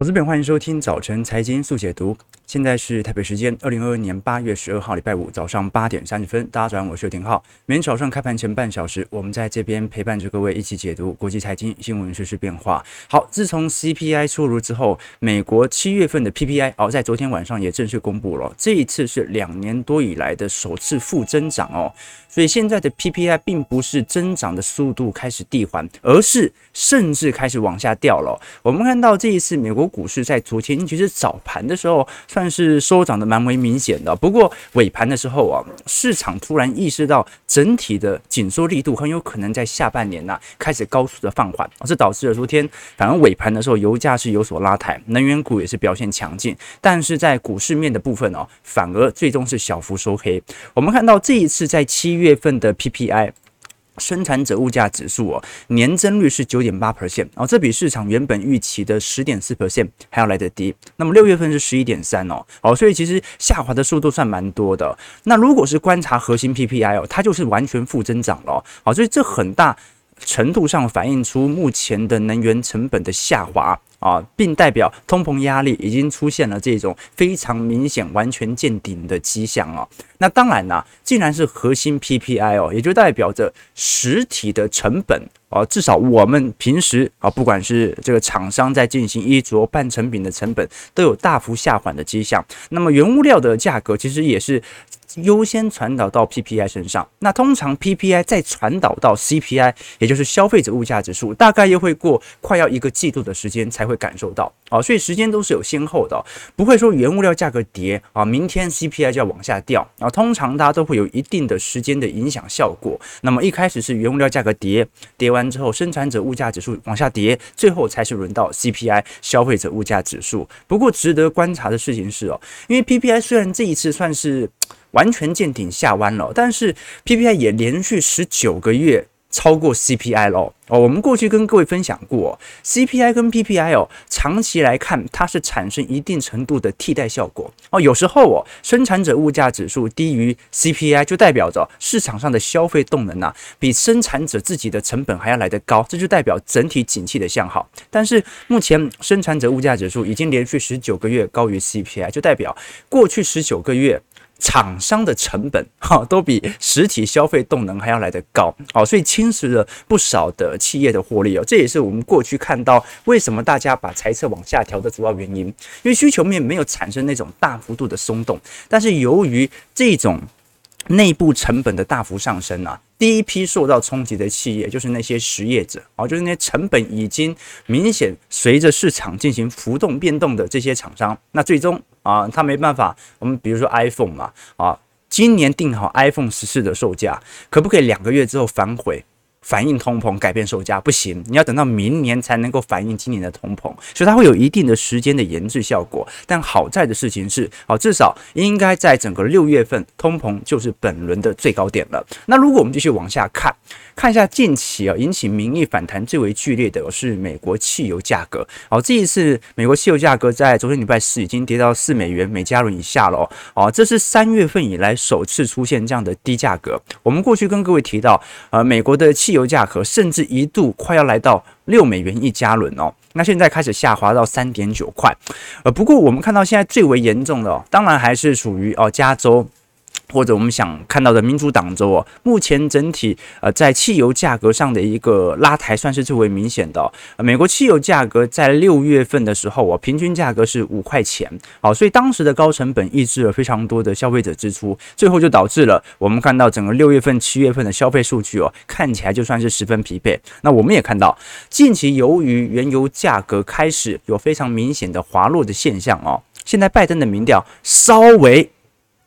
投资朋友，欢迎收听早晨财经速解读。现在是台北时间二零二二年八月十二号礼拜五早上八点三十分。大家早上好，我是刘廷浩。每天早上开盘前半小时，我们在这边陪伴着各位一起解读国际财经新闻、时事变化。好，自从 CPI 出炉之后，美国七月份的 PPI 哦，在昨天晚上也正式公布了。这一次是两年多以来的首次负增长哦。所以现在的 PPI 并不是增长的速度开始递缓，而是甚至开始往下掉了。我们看到这一次美国股市在昨天其实早盘的时候算是收涨的蛮为明显的，不过尾盘的时候啊，市场突然意识到整体的紧缩力度很有可能在下半年呢、开始高速的放缓，这导致了昨天反而尾盘的时候油价是有所拉抬，能源股也是表现强劲，但是在股市面的部分哦，反而最终是小幅收黑。我们看到这一次在七。月份的 PPI 生产者物价指数哦，年增率是九点八 percent，哦，这比市场原本预期的十点四 percent 还要来得低。那么六月份是十一点三哦，哦，所以其实下滑的速度算蛮多的。那如果是观察核心 PPI 哦，它就是完全负增长了，好，所以这很大程度上反映出目前的能源成本的下滑。啊，并代表通膨压力已经出现了这种非常明显、完全见顶的迹象啊。那当然啦，既然是核心 PPI 哦，也就代表着实体的成本啊，至少我们平时啊，不管是这个厂商在进行衣着、半成品的成本，都有大幅下缓的迹象。那么原物料的价格其实也是。优先传导到 PPI 身上，那通常 PPI 再传导到 CPI，也就是消费者物价指数，大概又会过快要一个季度的时间才会感受到啊，所以时间都是有先后的，不会说原物料价格跌啊，明天 CPI 就要往下掉啊，通常大家都会有一定的时间的影响效果。那么一开始是原物料价格跌，跌完之后生产者物价指数往下跌，最后才是轮到 CPI 消费者物价指数。不过值得观察的事情是哦，因为 PPI 虽然这一次算是。完全见顶下弯了，但是 PPI 也连续十九个月超过 CPI 了哦。我们过去跟各位分享过，CPI 跟 PPI 哦，长期来看它是产生一定程度的替代效果哦。有时候哦，生产者物价指数低于 CPI，就代表着市场上的消费动能啊，比生产者自己的成本还要来得高，这就代表整体景气的向好。但是目前生产者物价指数已经连续十九个月高于 CPI，就代表过去十九个月。厂商的成本 哈都比实体消费动能还要来得高，好，所以侵蚀了不少的企业的获利哦。这也是我们过去看到为什么大家把财测往下调的主要原因，因为需求面没有产生那种大幅度的松动，但是由于这种内部成本的大幅上升啊。第一批受到冲击的企业就是那些实业者啊，就是那些成本已经明显随着市场进行浮动变动的这些厂商。那最终啊，他没办法，我们比如说 iPhone 嘛啊，今年定好 iPhone 十四的售价，可不可以两个月之后反悔？反映通膨改变售价不行，你要等到明年才能够反映今年的通膨，所以它会有一定的时间的延滞效果。但好在的事情是，好，至少应该在整个六月份，通膨就是本轮的最高点了。那如果我们继续往下看，看一下近期啊引起民意反弹最为剧烈的是美国汽油价格。好，这一次美国汽油价格在昨天礼拜四已经跌到四美元每加仑以下了哦。这是三月份以来首次出现这样的低价格。我们过去跟各位提到，呃，美国的汽油价格甚至一度快要来到六美元一加仑哦，那现在开始下滑到三点九块，呃，不过我们看到现在最为严重的哦，当然还是属于哦加州。或者我们想看到的民主党州哦，目前整体呃在汽油价格上的一个拉抬算是最为明显的。美国汽油价格在六月份的时候哦，平均价格是五块钱，好，所以当时的高成本抑制了非常多的消费者支出，最后就导致了我们看到整个六月份、七月份的消费数据哦，看起来就算是十分疲惫。那我们也看到，近期由于原油价格开始有非常明显的滑落的现象哦，现在拜登的民调稍微。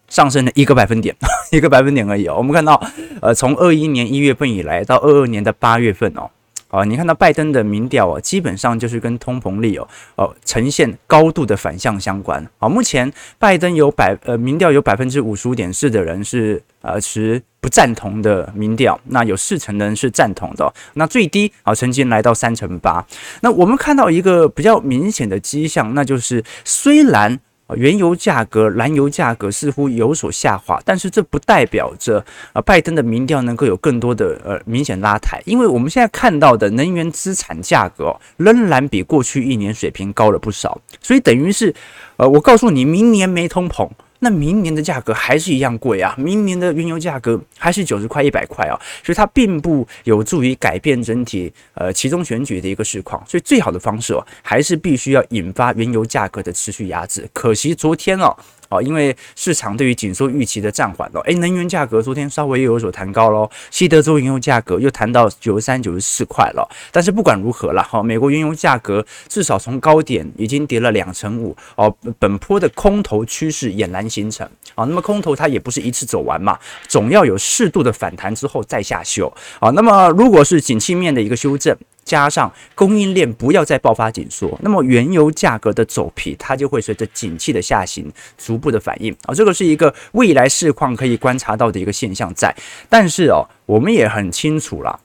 上升了一个百分点，一个百分点而已哦。我们看到，呃，从二一年一月份以来到二二年的八月份哦，啊，你看到拜登的民调哦，基本上就是跟通膨率哦，哦，呈现高度的反向相关。啊，目前拜登有百呃民调有百分之五十五点四的人是呃持不赞同的民调，那有四成的人是赞同的。那最低啊，曾经来到三成八。那我们看到一个比较明显的迹象，那就是虽然。原油价格、燃油价格似乎有所下滑，但是这不代表着呃拜登的民调能够有更多的呃明显拉抬，因为我们现在看到的能源资产价格仍然比过去一年水平高了不少，所以等于是呃我告诉你，明年没通膨。那明年的价格还是一样贵啊，明年的原油价格还是九十块、一百块啊，所以它并不有助于改变整体呃其中选举的一个市况，所以最好的方式哦，还是必须要引发原油价格的持续压制。可惜昨天哦。哦，因为市场对于紧缩预期的暂缓了，诶，能源价格昨天稍微又有所弹高喽，西德州原油价格又弹到九十三、九十四块了。但是不管如何了，哈，美国原油价格至少从高点已经跌了两成五，哦，本波的空头趋势俨然形成。啊，那么空头它也不是一次走完嘛，总要有适度的反弹之后再下修。啊，那么如果是景气面的一个修正。加上供应链不要再爆发紧缩，那么原油价格的走皮，它就会随着景气的下行逐步的反应啊，这个是一个未来市况可以观察到的一个现象在。但是哦，我们也很清楚了，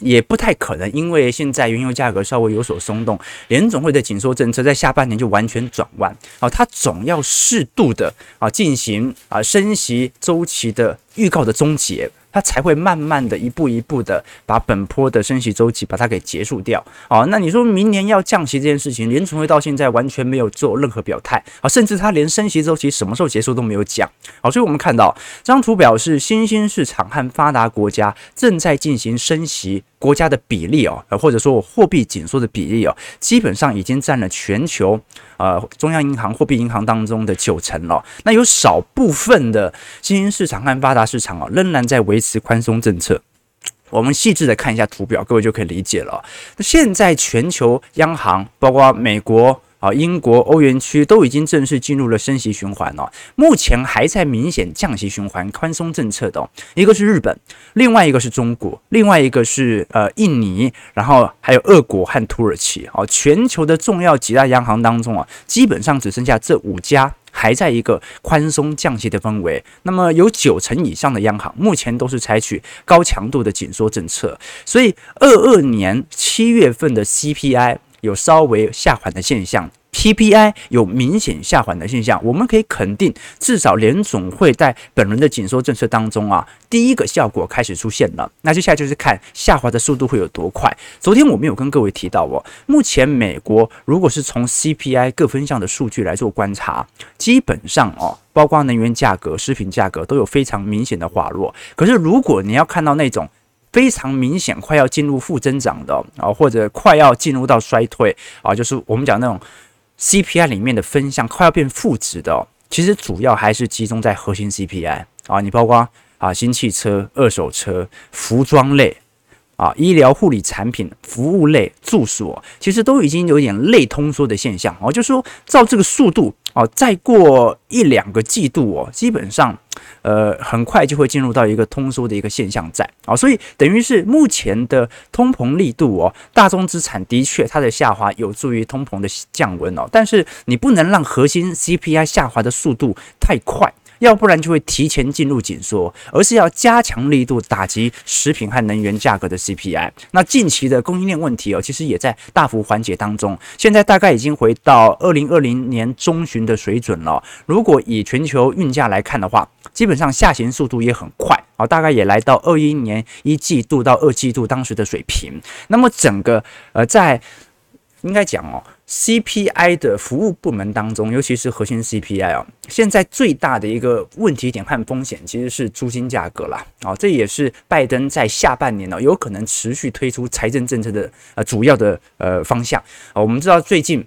也不太可能，因为现在原油价格稍微有所松动，联总会的紧缩政策在下半年就完全转弯啊，它总要适度的啊进行啊升息周期的预告的终结。它才会慢慢的一步一步的把本坡的升息周期把它给结束掉。哦，那你说明年要降息这件事情，联储会到现在完全没有做任何表态啊，甚至他连升息周期什么时候结束都没有讲。好，所以我们看到这张图表示新兴市场和发达国家正在进行升息。国家的比例哦，或者说我货币紧缩的比例哦，基本上已经占了全球呃中央银行货币银行当中的九成了。那有少部分的新兴市场和发达市场哦，仍然在维持宽松政策。我们细致的看一下图表，各位就可以理解了。那现在全球央行，包括美国。啊，英国、欧元区都已经正式进入了升息循环了。目前还在明显降息循环、宽松政策的，哦一个是日本，另外一个是中国，另外一个是呃印尼，然后还有俄国和土耳其。啊，全球的重要几大央行当中啊，基本上只剩下这五家还在一个宽松降息的氛围。那么有九成以上的央行目前都是采取高强度的紧缩政策。所以二二年七月份的 CPI。有稍微下缓的现象，PPI 有明显下缓的现象，我们可以肯定，至少联总会在本轮的紧缩政策当中啊，第一个效果开始出现了。那接下来就是看下滑的速度会有多快。昨天我们有跟各位提到哦，目前美国如果是从 CPI 各分项的数据来做观察，基本上哦，包括能源价格、食品价格都有非常明显的滑落。可是如果你要看到那种，非常明显，快要进入负增长的啊，或者快要进入到衰退啊，就是我们讲那种 CPI 里面的分项快要变负值的，其实主要还是集中在核心 CPI 啊，你包括啊新汽车、二手车、服装类。啊，医疗护理产品、服务类、住所，其实都已经有点类通缩的现象哦。就是说，照这个速度哦，再过一两个季度哦，基本上，呃，很快就会进入到一个通缩的一个现象在啊。所以，等于是目前的通膨力度哦，大宗资产的确它的下滑有助于通膨的降温哦，但是你不能让核心 CPI 下滑的速度太快。要不然就会提前进入紧缩，而是要加强力度打击食品和能源价格的 CPI。那近期的供应链问题哦，其实也在大幅缓解当中。现在大概已经回到二零二零年中旬的水准了。如果以全球运价来看的话，基本上下行速度也很快啊，大概也来到二一年一季度到二季度当时的水平。那么整个呃，在应该讲哦。CPI 的服务部门当中，尤其是核心 CPI 啊，现在最大的一个问题点和风险其实是租金价格啦。啊，这也是拜登在下半年呢有可能持续推出财政政策的呃主要的呃方向啊。我们知道最近。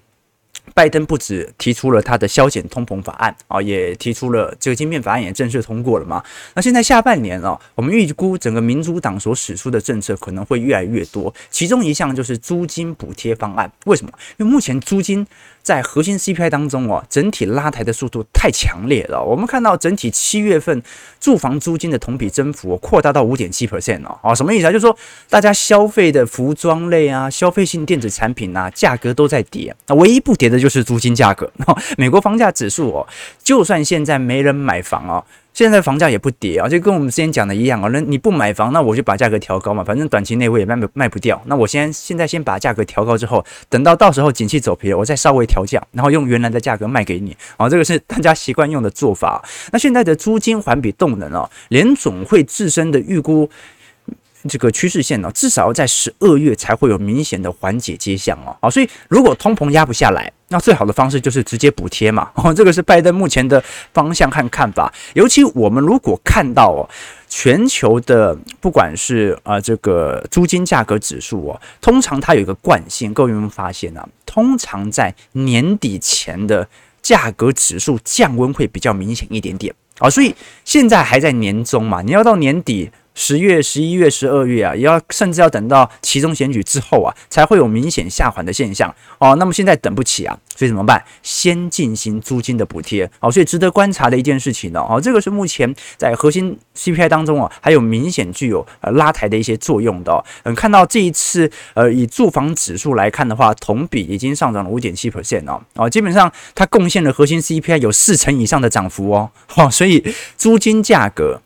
拜登不止提出了他的削减通膨法案啊，也提出了这个晶片法案也正式通过了嘛。那现在下半年啊，我们预估整个民主党所使出的政策可能会越来越多，其中一项就是租金补贴方案。为什么？因为目前租金。在核心 CPI 当中哦，整体拉抬的速度太强烈了。我们看到整体七月份住房租金的同比增幅扩大到五点七 percent 哦，啊，什么意思啊？就是说大家消费的服装类啊、消费性电子产品啊，价格都在跌，那唯一不跌的就是租金价格。美国房价指数哦，就算现在没人买房哦。现在房价也不跌啊，就跟我们之前讲的一样啊。那你不买房，那我就把价格调高嘛，反正短期内我也卖不卖不掉。那我先现在先把价格调高之后，等到到时候景气走疲了，我再稍微调降，然后用原来的价格卖给你啊。这个是大家习惯用的做法。那现在的租金环比动能啊，联总会自身的预估。这个趋势线呢，至少要在十二月才会有明显的缓解迹象哦。好，所以如果通膨压不下来，那最好的方式就是直接补贴嘛。哦，这个是拜登目前的方向和看法。尤其我们如果看到哦，全球的不管是啊这个租金价格指数哦，通常它有一个惯性，各位有没有发现呢？通常在年底前的价格指数降温会比较明显一点点啊。所以现在还在年中嘛，你要到年底。十月、十一月、十二月啊，也要甚至要等到期中选举之后啊，才会有明显下缓的现象哦。那么现在等不起啊，所以怎么办？先进行租金的补贴哦。所以值得观察的一件事情呢，哦，这个是目前在核心 CPI 当中啊，还有明显具有呃拉抬的一些作用的。嗯，看到这一次呃以住房指数来看的话，同比已经上涨了五点七 percent 哦，哦，基本上它贡献了核心 CPI 有四成以上的涨幅哦。好，所以租金价格。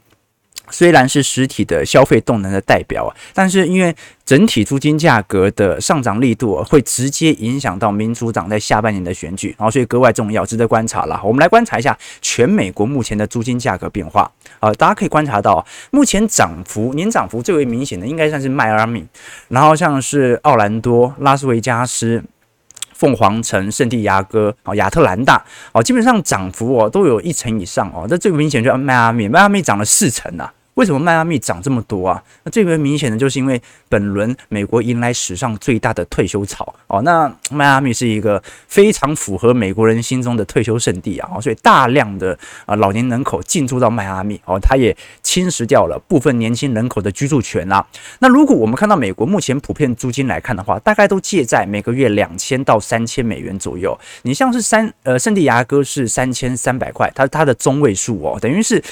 虽然是实体的消费动能的代表啊，但是因为整体租金价格的上涨力度会直接影响到民主党在下半年的选举，然后所以格外重要，值得观察了。我们来观察一下全美国目前的租金价格变化啊，大家可以观察到，目前涨幅年涨幅最为明显的应该算是迈阿密，然后像是奥兰多、拉斯维加斯、凤凰城、圣地亚哥、啊亚特兰大哦，基本上涨幅哦都有一成以上哦，那最明显就是迈阿密，迈阿密涨了四成啊。为什么迈阿密涨这么多啊？那最为明显的就是因为本轮美国迎来史上最大的退休潮哦。那迈阿密是一个非常符合美国人心中的退休圣地啊，所以大量的啊老年人口进驻到迈阿密哦，它也侵蚀掉了部分年轻人口的居住权啦。那如果我们看到美国目前普遍租金来看的话，大概都介在每个月两千到三千美元左右。你像是三呃圣地牙哥是三千三百块，它它的中位数哦，等于是。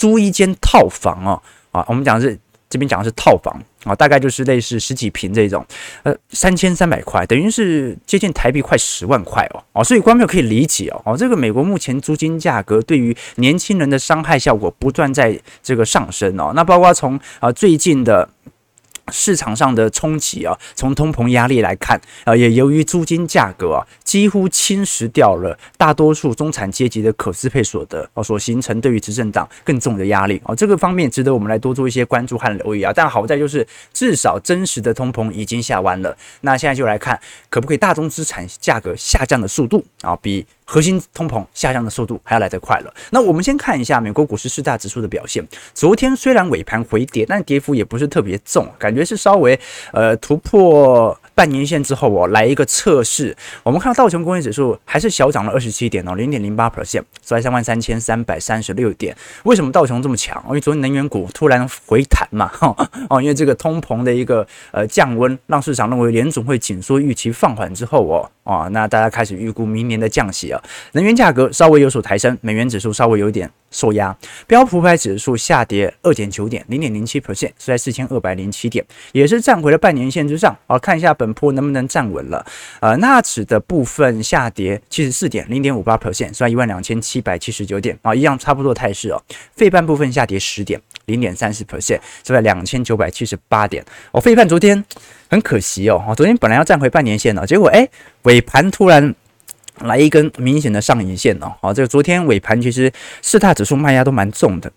租一间套房哦，啊，我们讲的是这边讲的是套房啊，大概就是类似十几平这种，呃，三千三百块，等于是接近台币快十万块哦，哦，所以观众可以理解哦，哦，这个美国目前租金价格对于年轻人的伤害效果不断在这个上升哦，那包括从啊最近的。市场上的冲击啊，从通膨压力来看啊，也由于租金价格啊几乎侵蚀掉了大多数中产阶级的可支配所得啊，所形成对于执政党更重的压力啊，这个方面值得我们来多做一些关注和留意啊。但好在就是至少真实的通膨已经下弯了，那现在就来看可不可以大宗资产价格下降的速度啊比。核心通膨下降的速度还要来得快了。那我们先看一下美国股市四大指数的表现。昨天虽然尾盘回跌，但跌幅也不是特别重，感觉是稍微呃突破半年线之后哦，来一个测试。我们看到道琼工业指数还是小涨了二十七点哦，零点零八 percent，收在三万三千三百三十六点。为什么道琼这么强？因为昨天能源股突然回弹嘛，哦，因为这个通膨的一个呃降温，让市场认为联总会紧缩预期放缓之后哦。啊，那大家开始预估明年的降息啊，能源价格稍微有所抬升，美元指数稍微有一点受压，标普五百指数下跌二点九点，零点零七 percent，是在四千二百零七点，也是站回了半年线之上。好，看一下本波能不能站稳了。呃，纳指的部分下跌七十四点，零点五八 percent，是在一万两千七百七十九点。啊，一样差不多态势哦。费半部分下跌十点，零点三十 percent，是在两千九百七十八点。哦，费半昨天。很可惜哦，昨天本来要站回半年线了，结果哎，尾盘突然来一根明显的上影线哦，好，这个昨天尾盘其实四大指数卖压都蛮重的，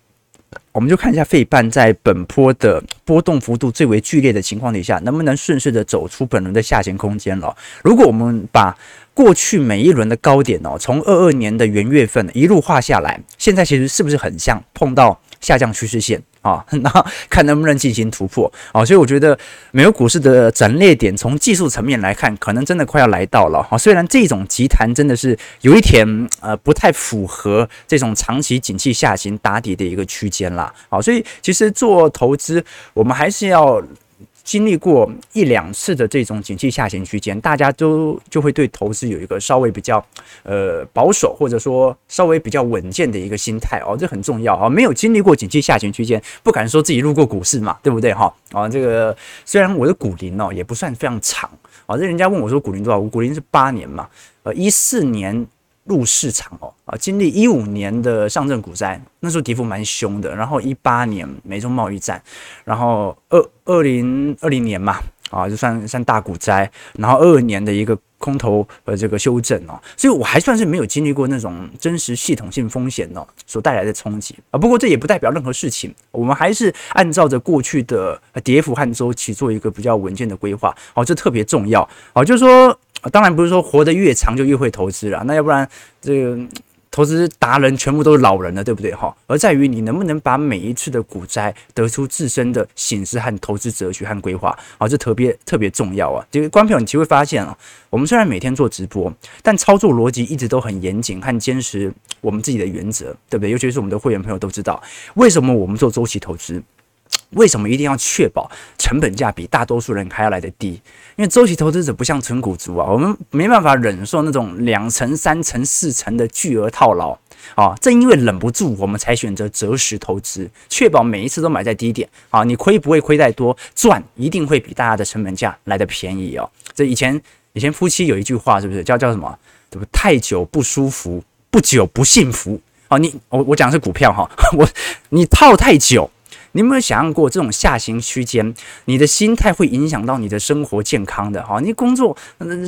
我们就看一下费半在本波的波动幅度最为剧烈的情况底下，能不能顺势的走出本轮的下行空间了。如果我们把过去每一轮的高点哦，从二二年的元月份一路画下来，现在其实是不是很像碰到下降趋势线？啊，那看能不能进行突破啊，所以我觉得美国股市的整列点，从技术层面来看，可能真的快要来到了啊。虽然这种急弹真的是有一点呃不太符合这种长期景气下行打底的一个区间啦。好，所以其实做投资，我们还是要。经历过一两次的这种景气下行区间，大家都就会对投资有一个稍微比较呃保守，或者说稍微比较稳健的一个心态哦，这很重要啊。没有经历过景气下行区间，不敢说自己入过股市嘛，对不对哈？啊，这个虽然我的股龄哦也不算非常长啊，这人家问我说股龄多少，我股龄是八年嘛，呃，一四年入市场哦啊，经历一五年的上证股灾，那时候跌幅蛮凶的。然后一八年美中贸易战，然后二二零二零年嘛啊，就算算大股灾。然后二二年的一个空头和这个修正哦，所以我还算是没有经历过那种真实系统性风险哦所带来的冲击啊。不过这也不代表任何事情，我们还是按照着过去的跌幅和周期做一个比较稳健的规划哦，这特别重要哦，就是说。当然不是说活得越长就越会投资了，那要不然这个投资达人全部都是老人了，对不对哈？而在于你能不能把每一次的股灾得出自身的省思和投资哲学和规划，啊，这特别特别重要啊！这个观众朋友，你其实会发现啊，我们虽然每天做直播，但操作逻辑一直都很严谨和坚持我们自己的原则，对不对？尤其是我们的会员朋友都知道，为什么我们做周期投资。为什么一定要确保成本价比大多数人还要来得低？因为周期投资者不像存股族啊，我们没办法忍受那种两成、三成、四成的巨额套牢啊。正因为忍不住，我们才选择择时投资，确保每一次都买在低点啊。你亏不会亏太多，赚一定会比大家的成本价来得便宜哦。这以前以前夫妻有一句话，是不是叫叫什么？对不？太久不舒服，不久不幸福。哦，你我我讲的是股票哈，我你套太久。你有没有想象过这种下行区间，你的心态会影响到你的生活健康的哈？你工作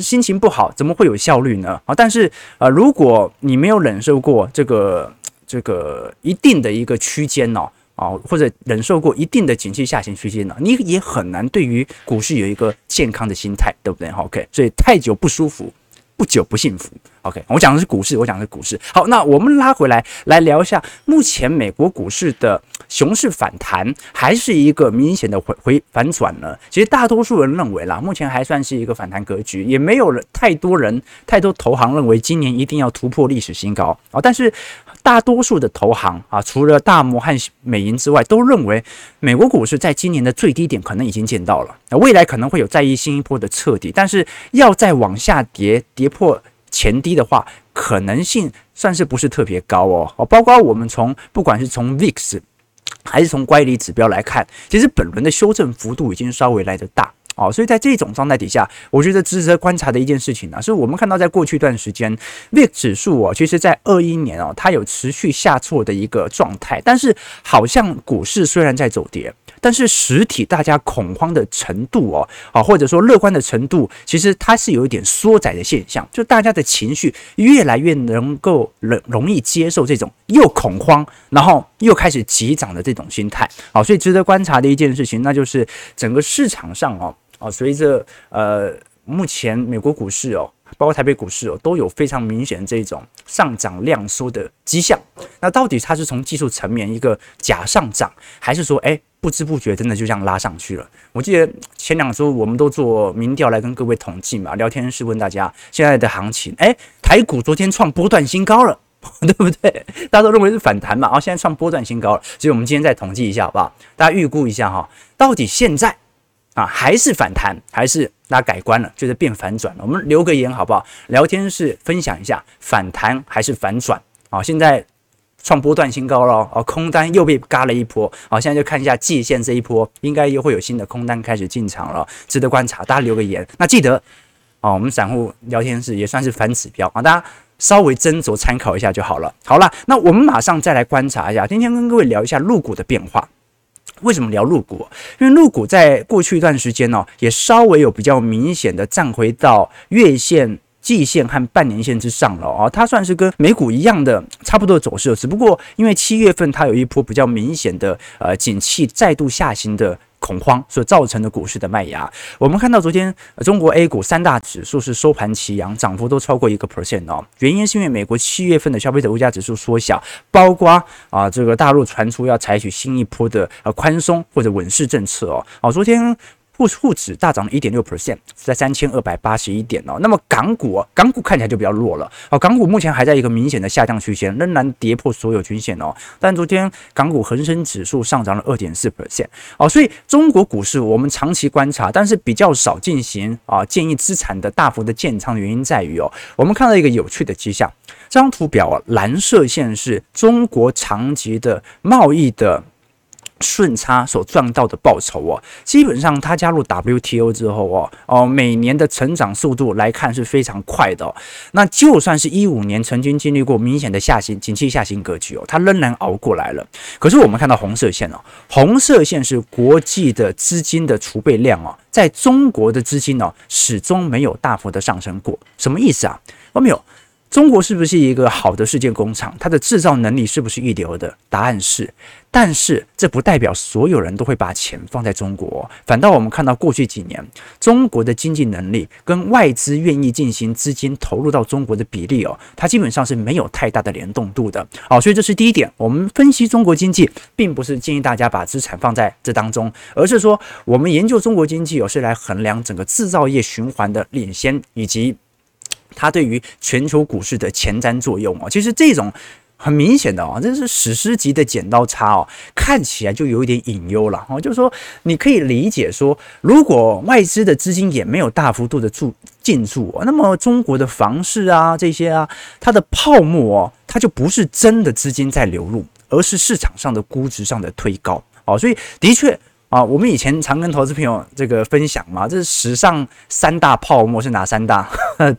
心情不好，怎么会有效率呢？啊，但是呃，如果你没有忍受过这个这个一定的一个区间呢，啊，或者忍受过一定的景气下行区间呢，你也很难对于股市有一个健康的心态，对不对？OK，所以太久不舒服，不久不幸福。OK，我讲的是股市，我讲的是股市。好，那我们拉回来来聊一下，目前美国股市的熊市反弹还是一个明显的回回反转呢？其实大多数人认为啦，目前还算是一个反弹格局，也没有太多人太多投行认为今年一定要突破历史新高啊。但是大多数的投行啊，除了大摩和美银之外，都认为美国股市在今年的最低点可能已经见到了，那未来可能会有再一新一波的彻底，但是要再往下跌跌破。前低的话，可能性算是不是特别高哦。哦，包括我们从不管是从 VIX 还是从乖离指标来看，其实本轮的修正幅度已经稍微来得大哦。所以在这种状态底下，我觉得值得观察的一件事情呢，是我们看到在过去一段时间，VIX 指数哦，其实在二一年哦，它有持续下挫的一个状态，但是好像股市虽然在走跌。但是实体大家恐慌的程度哦，啊，或者说乐观的程度，其实它是有一点缩窄的现象，就大家的情绪越来越能够容容易接受这种又恐慌，然后又开始急涨的这种心态，好，所以值得观察的一件事情，那就是整个市场上哦，啊，随着呃目前美国股市哦。包括台北股市哦，都有非常明显的这种上涨量缩的迹象。那到底它是从技术层面一个假上涨，还是说，哎，不知不觉真的就这样拉上去了？我记得前两周我们都做民调来跟各位统计嘛，聊天室问大家现在的行情，哎，台股昨天创波段新高了，对不对？大家都认为是反弹嘛，然后现在创波段新高了，所以我们今天再统计一下，好不好？大家预估一下哈，到底现在啊还是反弹，还是？大家改观了，觉得变反转了。我们留个言好不好？聊天室分享一下，反弹还是反转啊？现在创波段新高了哦，空单又被嘎了一波。好，现在就看一下季线这一波，应该又会有新的空单开始进场了，值得观察。大家留个言，那记得啊，我们散户聊天室也算是反指标啊，大家稍微斟酌参考一下就好了。好了，那我们马上再来观察一下，今天跟各位聊一下陆股的变化。为什么聊入股？因为入股在过去一段时间呢、哦，也稍微有比较明显的站回到月线、季线和半年线之上了啊、哦，它算是跟美股一样的差不多走势，只不过因为七月份它有一波比较明显的呃景气再度下行的。恐慌所造成的股市的卖压，我们看到昨天中国 A 股三大指数是收盘齐扬，涨幅都超过一个 percent 哦。原因是因为美国七月份的消费者物价指数缩小，包括啊这个大陆传出要采取新一波的呃宽松或者稳市政策哦。哦，昨天。沪沪指大涨了一点六 percent，在三千二百八十一点哦。那么港股啊，港股看起来就比较弱了。哦，港股目前还在一个明显的下降区间，仍然跌破所有均线哦。但昨天港股恒生指数上涨了二点四 percent 哦。所以中国股市我们长期观察，但是比较少进行啊建议资产的大幅的建仓的原因在于哦，我们看到一个有趣的迹象。这张图表啊，蓝色线是中国长期的贸易的顺差所赚到的报酬哦，基本上它加入 WTO 之后哦哦，每年的成长速度来看是非常快的哦。那就算是一五年曾经经历过明显的下行、景气下行格局哦，它仍然熬过来了。可是我们看到红色线哦，红色线是国际的资金的储备量哦，在中国的资金哦始终没有大幅的上升过。什么意思啊？有没有？中国是不是一个好的世界工厂？它的制造能力是不是一流的？答案是，但是这不代表所有人都会把钱放在中国。反倒我们看到过去几年，中国的经济能力跟外资愿意进行资金投入到中国的比例哦，它基本上是没有太大的联动度的。好，所以这是第一点。我们分析中国经济，并不是建议大家把资产放在这当中，而是说我们研究中国经济哦，是来衡量整个制造业循环的领先以及。它对于全球股市的前瞻作用哦，其实这种很明显的哦，这是史诗级的剪刀差哦，看起来就有一点隐忧了哦。就是说，你可以理解说，如果外资的资金也没有大幅度的注进驻，那么中国的房市啊这些啊，它的泡沫哦，它就不是真的资金在流入，而是市场上的估值上的推高哦。所以的确。啊，我们以前常跟投资朋友这个分享嘛，这是史上三大泡沫是哪三大？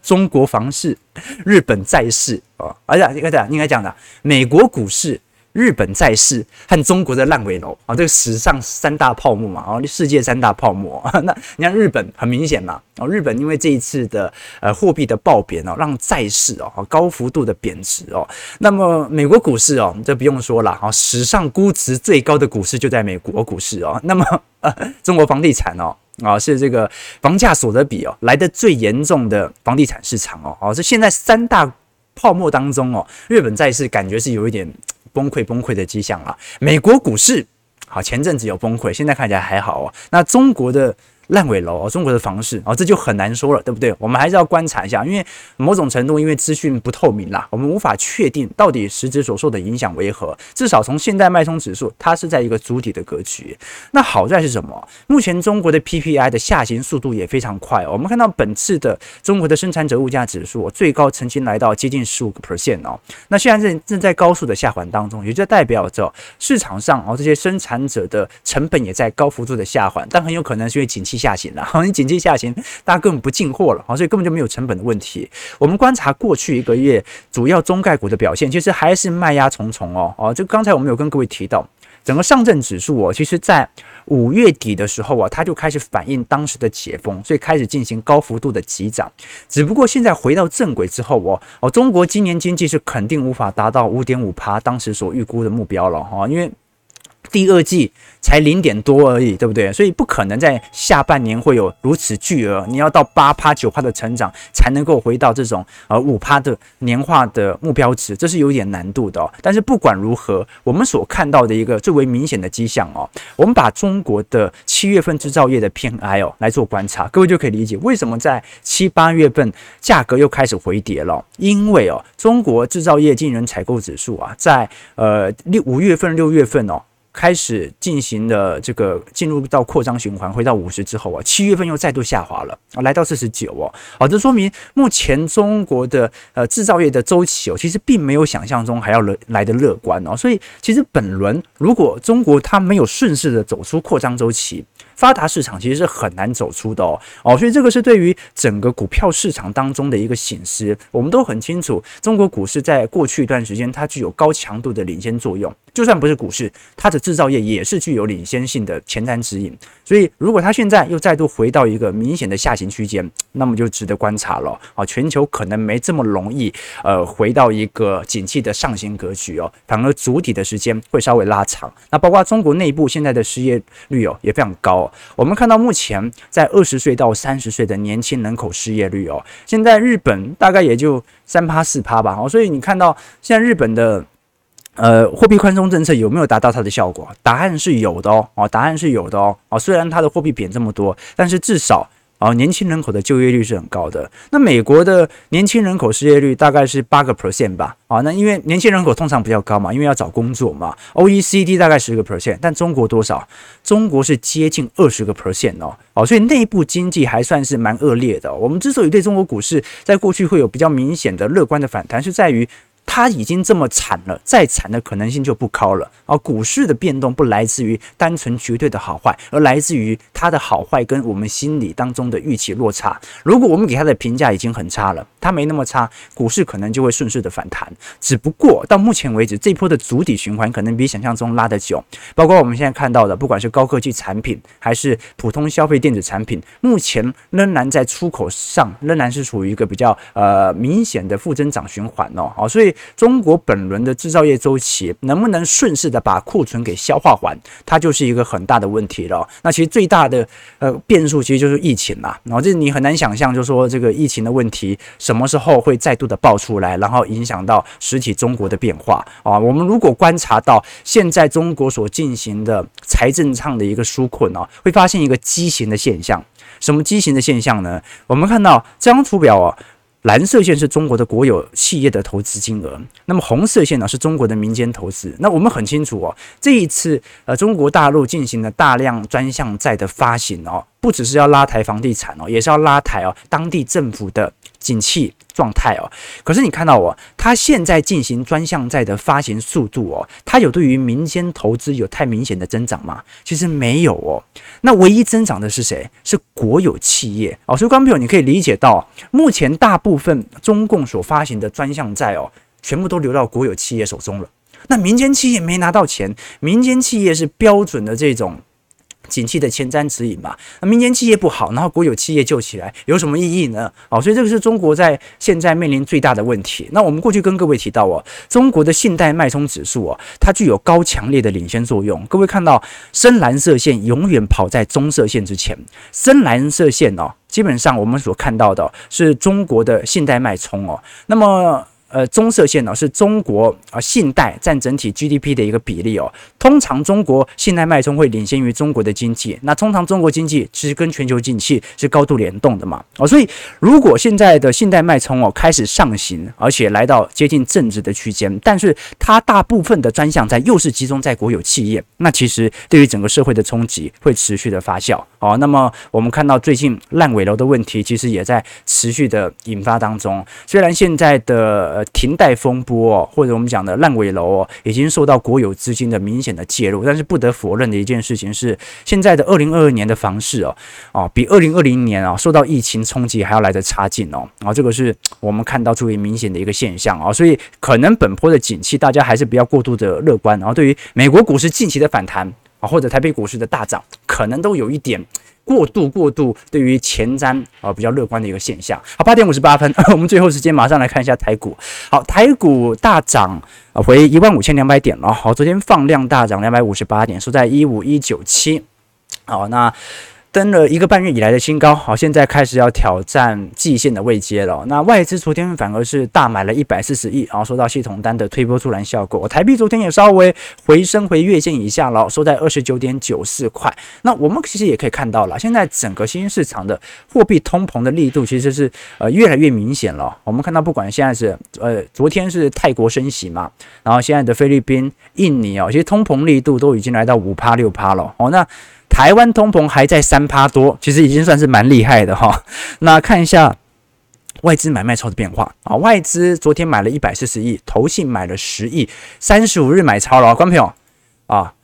中国房市、日本债市啊，而且应该讲应该讲的，美国股市。日本债市和中国的烂尾楼啊，这个史上三大泡沫嘛，啊，世界三大泡沫。那你看日本很明显嘛，哦，日本因为这一次的呃货币的暴贬哦，让债市哦高幅度的贬值哦。那么美国股市哦，这不用说了啊，史上估值最高的股市就在美国股市哦。那么呃，中国房地产哦啊是这个房价所得比哦来的最严重的房地产市场哦哦，这现在三大泡沫当中哦，日本债市感觉是有一点。崩溃崩溃的迹象啊！美国股市好，前阵子有崩溃，现在看起来还好哦。那中国的。烂尾楼哦，中国的房市哦，这就很难说了，对不对？我们还是要观察一下，因为某种程度，因为资讯不透明啦，我们无法确定到底实质所受的影响为何。至少从现在脉冲指数，它是在一个主体的格局。那好在是什么？目前中国的 PPI 的下行速度也非常快。我们看到本次的中国的生产者物价指数最高曾经来到接近十五个 percent 哦。那现在正正在高速的下滑当中，也就代表着市场上哦这些生产者的成本也在高幅度的下滑，但很有可能是因为景气。下行了，好，你经济下行，大家根本不进货了，好，所以根本就没有成本的问题。我们观察过去一个月主要中概股的表现，其实还是卖压重重哦，哦，就刚才我们有跟各位提到，整个上证指数哦，其实在五月底的时候啊，它就开始反映当时的解封，所以开始进行高幅度的急涨。只不过现在回到正轨之后哦，哦，中国今年经济是肯定无法达到五点五趴当时所预估的目标了哈，因为。第二季才零点多而已，对不对？所以不可能在下半年会有如此巨额，你要到八趴九趴的成长才能够回到这种呃五趴的年化的目标值，这是有点难度的哦。但是不管如何，我们所看到的一个最为明显的迹象哦，我们把中国的七月份制造业的 PMI 哦来做观察，各位就可以理解为什么在七八月份价格又开始回跌了，因为哦中国制造业经人采购指数啊，在呃六五月份六月份哦。开始进行了这个进入到扩张循环，回到五十之后啊，七月份又再度下滑了啊，来到四十九哦，好，这说明目前中国的呃制造业的周期哦，其实并没有想象中还要来来的乐观哦，所以其实本轮如果中国它没有顺势的走出扩张周期。发达市场其实是很难走出的哦哦，所以这个是对于整个股票市场当中的一个醒思。我们都很清楚，中国股市在过去一段时间它具有高强度的领先作用，就算不是股市，它的制造业也是具有领先性的前瞻指引。所以，如果它现在又再度回到一个明显的下行区间，那么就值得观察了啊！全球可能没这么容易呃回到一个景气的上行格局哦，反而主体的时间会稍微拉长。那包括中国内部现在的失业率哦也非常高。我们看到目前在二十岁到三十岁的年轻人口失业率哦，现在日本大概也就三趴四趴吧。哦，所以你看到现在日本的呃货币宽松政策有没有达到它的效果？答案是有的哦，哦，答案是有的哦。哦，虽然它的货币贬这么多，但是至少。哦，年轻人口的就业率是很高的。那美国的年轻人口失业率大概是八个 percent 吧？啊，那因为年轻人口通常比较高嘛，因为要找工作嘛。OECD 大概十个 percent，但中国多少？中国是接近二十个 percent 哦。哦，所以内部经济还算是蛮恶劣的。我们之所以对中国股市在过去会有比较明显的乐观的反弹，是在于。它已经这么惨了，再惨的可能性就不高了啊。股市的变动不来自于单纯绝对的好坏，而来自于它的好坏跟我们心理当中的预期落差。如果我们给它的评价已经很差了，它没那么差，股市可能就会顺势的反弹。只不过到目前为止，这波的筑底循环可能比想象中拉得久。包括我们现在看到的，不管是高科技产品还是普通消费电子产品，目前仍然在出口上仍然是处于一个比较呃明显的负增长循环哦。好，所以中国本轮的制造业周期能不能顺势的把库存给消化完，它就是一个很大的问题了。那其实最大的呃变数其实就是疫情啦。然后这你很难想象，就是说这个疫情的问题什么时候会再度的爆出来，然后影响到实体中国的变化啊。我们如果观察到现在中国所进行的财政上的一个纾困哦，会发现一个畸形的现象。什么畸形的现象呢？我们看到这张图表啊。蓝色线是中国的国有企业的投资金额，那么红色线呢是中国的民间投资。那我们很清楚哦，这一次呃中国大陆进行了大量专项债的发行哦，不只是要拉抬房地产哦，也是要拉抬哦当地政府的景气状态哦。可是你看到哦，它现在进行专项债的发行速度哦，它有对于民间投资有太明显的增长吗？其实没有哦。那唯一增长的是谁？是国有企业哦。所以，观众朋友，你可以理解到，目前大部分中共所发行的专项债哦，全部都流到国有企业手中了。那民间企业没拿到钱，民间企业是标准的这种。景气的前瞻指引嘛，那民间企业不好，然后国有企业救起来，有什么意义呢？哦，所以这个是中国在现在面临最大的问题。那我们过去跟各位提到哦，中国的信贷脉冲指数哦，它具有高强烈的领先作用。各位看到深蓝色线永远跑在棕色线之前，深蓝色线哦，基本上我们所看到的是中国的信贷脉冲哦，那么。呃，棕色线呢是中国啊信贷占整体 GDP 的一个比例哦。通常中国信贷脉冲会领先于中国的经济，那通常中国经济其实跟全球景气是高度联动的嘛。哦，所以如果现在的信贷脉冲哦开始上行，而且来到接近正值的区间，但是它大部分的专项债又是集中在国有企业，那其实对于整个社会的冲击会持续的发酵。哦，那么我们看到最近烂尾楼的问题其实也在持续的引发当中，虽然现在的。停贷风波，或者我们讲的烂尾楼哦，已经受到国有资金的明显的介入。但是不得否认的一件事情是，现在的二零二二年的房市哦，哦，比二零二零年啊受到疫情冲击还要来得差劲哦。啊，这个是我们看到最为明显的一个现象啊。所以可能本波的景气，大家还是不要过度的乐观。然后对于美国股市近期的反弹啊，或者台北股市的大涨，可能都有一点。过度过度对于前瞻啊比较乐观的一个现象。好，八点五十八分，我们最后时间马上来看一下台股。好，台股大涨啊，回一万五千两百点了。好，昨天放量大涨两百五十八点，收在一五一九七。好，那。登了一个半月以来的新高，好，现在开始要挑战季线的位阶了。那外资昨天反而是大买了一百四十亿，然后收到系统单的推波助澜效果。台币昨天也稍微回升回月线以下了，收在二十九点九四块。那我们其实也可以看到了，现在整个新兴市场的货币通膨的力度其实是呃越来越明显了。我们看到，不管现在是呃昨天是泰国升息嘛，然后现在的菲律宾、印尼哦，其实通膨力度都已经来到五趴六趴了。哦，那。台湾通膨还在三趴多，其实已经算是蛮厉害的哈。那看一下外资买卖超的变化啊，外资昨天买了一百四十亿，投信买了十亿，三十五日买超了，观众朋友啊，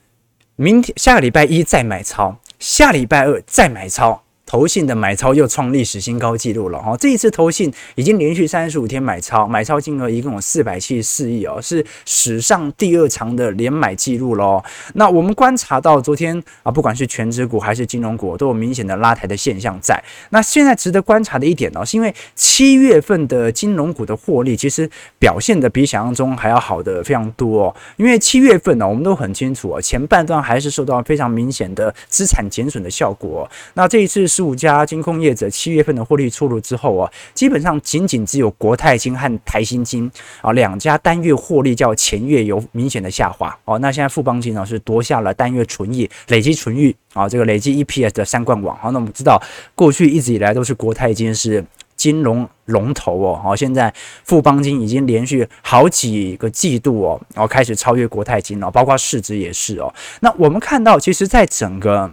明天下个礼拜一再买超，下礼拜二再买超。投信的买超又创历史新高纪录了哈，这一次投信已经连续三十五天买超，买超金额一共有四百七十四亿哦，是史上第二长的连买纪录喽。那我们观察到昨天啊，不管是全职股还是金融股，都有明显的拉抬的现象在。那现在值得观察的一点呢，是因为七月份的金融股的获利其实表现的比想象中还要好的非常多哦。因为七月份呢，我们都很清楚哦，前半段还是受到非常明显的资产减损的效果。那这一次。是五家金控业者七月份的获利出炉之后啊，基本上仅仅只有国泰金和台新金啊两家单月获利较前月有明显的下滑哦。那现在富邦金呢是夺下了单月纯益累积纯益啊这个累计 EPS 的三冠王。好，那我们知道过去一直以来都是国泰金是金融龙头哦。好，现在富邦金已经连续好几个季度哦，然后开始超越国泰金了，包括市值也是哦。那我们看到，其实在整个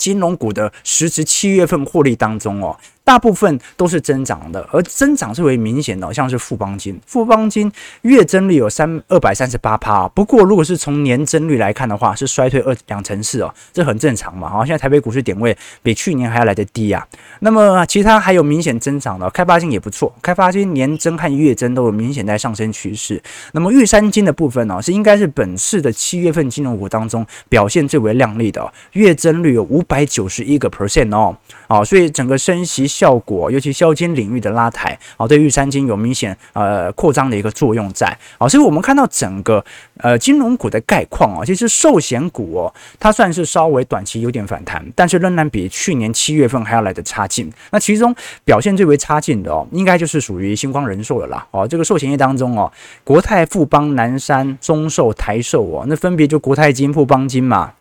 金融股的实质七月份获利当中哦，大部分都是增长的，而增长最为明显的，像是富邦金，富邦金月增率有三二百三十八趴，不过如果是从年增率来看的话，是衰退二两成四哦，这很正常嘛。好，现在台北股市点位比去年还要来得低啊。那么其他还有明显增长的，开发金也不错，开发金年增和月增都有明显在上升趋势。那么玉山金的部分呢，是应该是本次的七月份金融股当中表现最为亮丽的，月增率有五百九十一个 percent 哦，啊，所以整个升息效果，尤其消金领域的拉抬，啊，对玉山金有明显呃扩张的一个作用在，啊，所以我们看到整个呃金融股的概况啊，其实寿险股哦，它算是稍微短期有点反弹，但是仍然比去年七月份还要来得差劲。那其中表现最为差劲的哦，应该就是属于星光人寿了啦，哦，这个寿险业当中哦，国泰、富邦、南山、中寿、台寿哦，那分别就国泰金、富邦金嘛，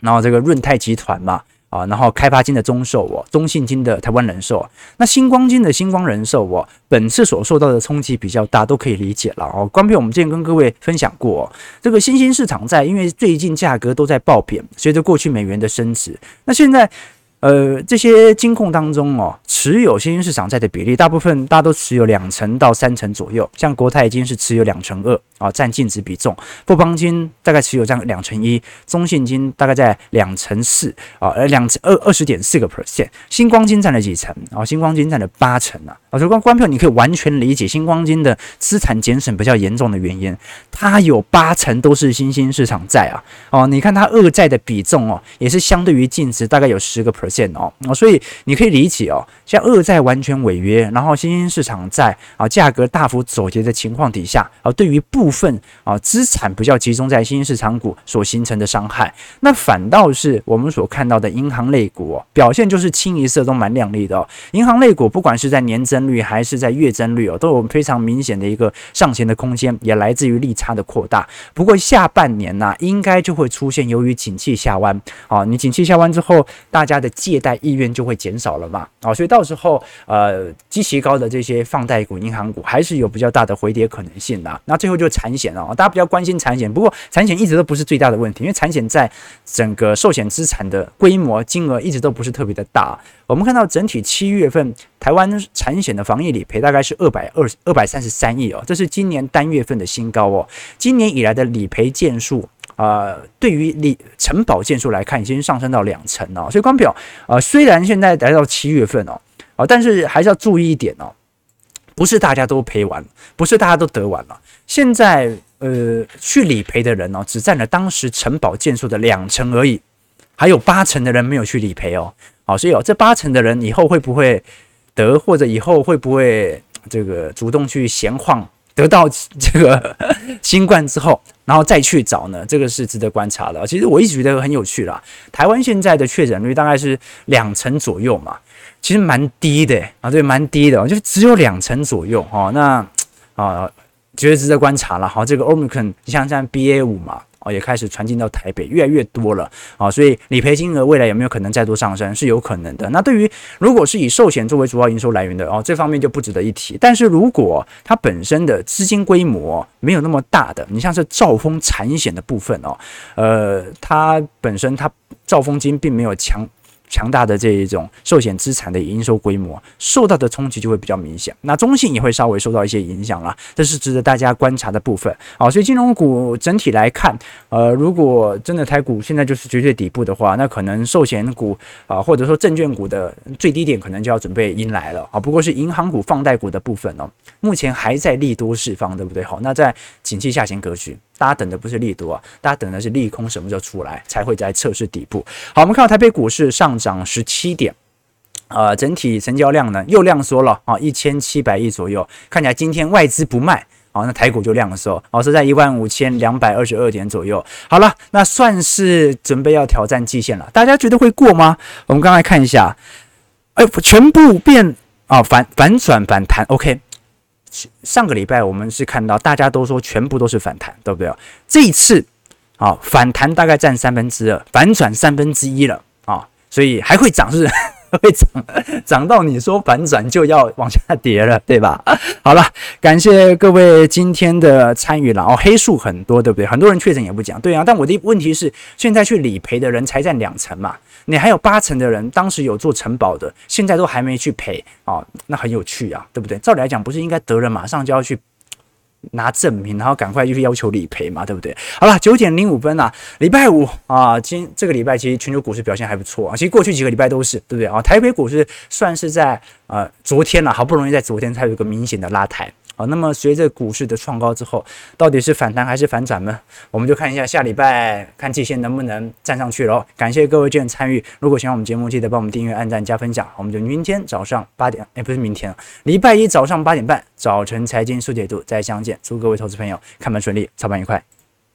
然后这个润泰集团嘛。啊，然后开发金的中寿哦，中信金的台湾人寿，那星光金的星光人寿哦，本次所受到的冲击比较大，都可以理解了哦。关闭我们之前跟各位分享过，这个新兴市场在，因为最近价格都在爆贬，随着过去美元的升值，那现在。呃，这些金控当中哦，持有新兴市场债的比例，大部分大家都持有两成到三成左右。像国泰金是持有两成二啊，占净值比重；富邦金大概持有占两成一，中信金大概在两成四啊，呃，两二二十点四个 percent。星光金占了几成啊？星光金占了八成啊。啊，所以观观众你可以完全理解新光金的资产减损比较严重的原因，它有八成都是新兴市场债啊。哦，你看它恶债的比重哦，也是相对于净值大概有十个 percent。哦，所以你可以理解哦，像恶债完全违约，然后新兴市场债啊价格大幅走跌的情况底下啊，对于部分啊资产比较集中在新兴市场股所形成的伤害，那反倒是我们所看到的银行类股哦，表现就是清一色都蛮亮丽的哦。银行类股不管是在年增率还是在月增率哦，都有非常明显的一个上行的空间，也来自于利差的扩大。不过下半年呢，应该就会出现由于景气下弯啊，你景气下弯之后，大家的借贷意愿就会减少了嘛，啊，所以到时候呃，基期高的这些放贷股、银行股还是有比较大的回跌可能性的。那最后就产险了，大家比较关心产险，不过产险一直都不是最大的问题，因为产险在整个寿险资产的规模金额一直都不是特别的大。我们看到整体七月份台湾产险的防疫理赔大概是二百二二百三十三亿哦，这是今年单月份的新高哦，今年以来的理赔件数。呃，对于理承保件数来看，已经上升到两成了。所以，光表呃，虽然现在来到七月份哦，啊，但是还是要注意一点哦，不是大家都赔完，不是大家都得完了。现在呃，去理赔的人哦，只占了当时承保件数的两成而已，还有八成的人没有去理赔哦。好，所以哦，这八成的人以后会不会得，或者以后会不会这个主动去闲晃？得到这个新冠之后，然后再去找呢，这个是值得观察的。其实我一直觉得很有趣啦。台湾现在的确诊率大概是两成左右嘛，其实蛮低的啊，对，蛮低的，就只有两成左右哦。那啊，觉得值得观察了。好，这个 Omicron 像像 BA 五嘛。哦，也开始传进到台北，越来越多了啊，所以理赔金额未来有没有可能再度上升？是有可能的。那对于如果是以寿险作为主要营收来源的哦，这方面就不值得一提。但是如果它本身的资金规模没有那么大的，你像是兆丰产险的部分哦，呃，它本身它兆丰金并没有强。强大的这一种寿险资产的营收规模受到的冲击就会比较明显，那中信也会稍微受到一些影响啦，这是值得大家观察的部分。好，所以金融股整体来看，呃，如果真的台股现在就是绝对底部的话，那可能寿险股啊、或者说证券股的最低点可能就要准备迎来了啊。不过是银行股、放贷股的部分哦，目前还在利多释放，对不对？好，那在景气下行格局。大家等的不是利多啊，大家等的是利空什么时候出来才会在测试底部。好，我们看到台北股市上涨十七点，呃，整体成交量呢又量缩了啊，一千七百亿左右。看起来今天外资不卖啊，那台股就量缩，哦，是在一万五千两百二十二点左右。好了，那算是准备要挑战季线了。大家觉得会过吗？我们刚才看一下，哎，全部变啊，反反转反弹，OK。上个礼拜我们是看到大家都说全部都是反弹，对不对？这一次啊、反弹大概占三分之二，反转三分之一了啊、所以还会涨是，是 会涨涨到你说反转就要往下跌了，对吧？好了，感谢各位今天的参与了哦，黑数很多，对不对？很多人确诊也不讲，对啊。但我的问题是，现在去理赔的人才占两成嘛，你还有八成的人当时有做承保的，现在都还没去赔啊、哦，那很有趣啊，对不对？照理来讲，不是应该得了马上就要去。拿证明，然后赶快就去要求理赔嘛，对不对？好了，九点零五分啊，礼拜五啊，今这个礼拜其实全球股市表现还不错啊，其实过去几个礼拜都是，对不对啊？台北股市算是在呃昨天了，好不容易在昨天才有一个明显的拉抬。那么随着股市的创高之后，到底是反弹还是反转呢？我们就看一下下礼拜看季线能不能站上去喽。感谢各位今天参与，如果喜欢我们节目，记得帮我们订阅、按赞、加分享。我们就明天早上八点，哎，不是明天，礼拜一早上八点半，早晨财经速解读再相见。祝各位投资朋友开门顺利，操盘愉快。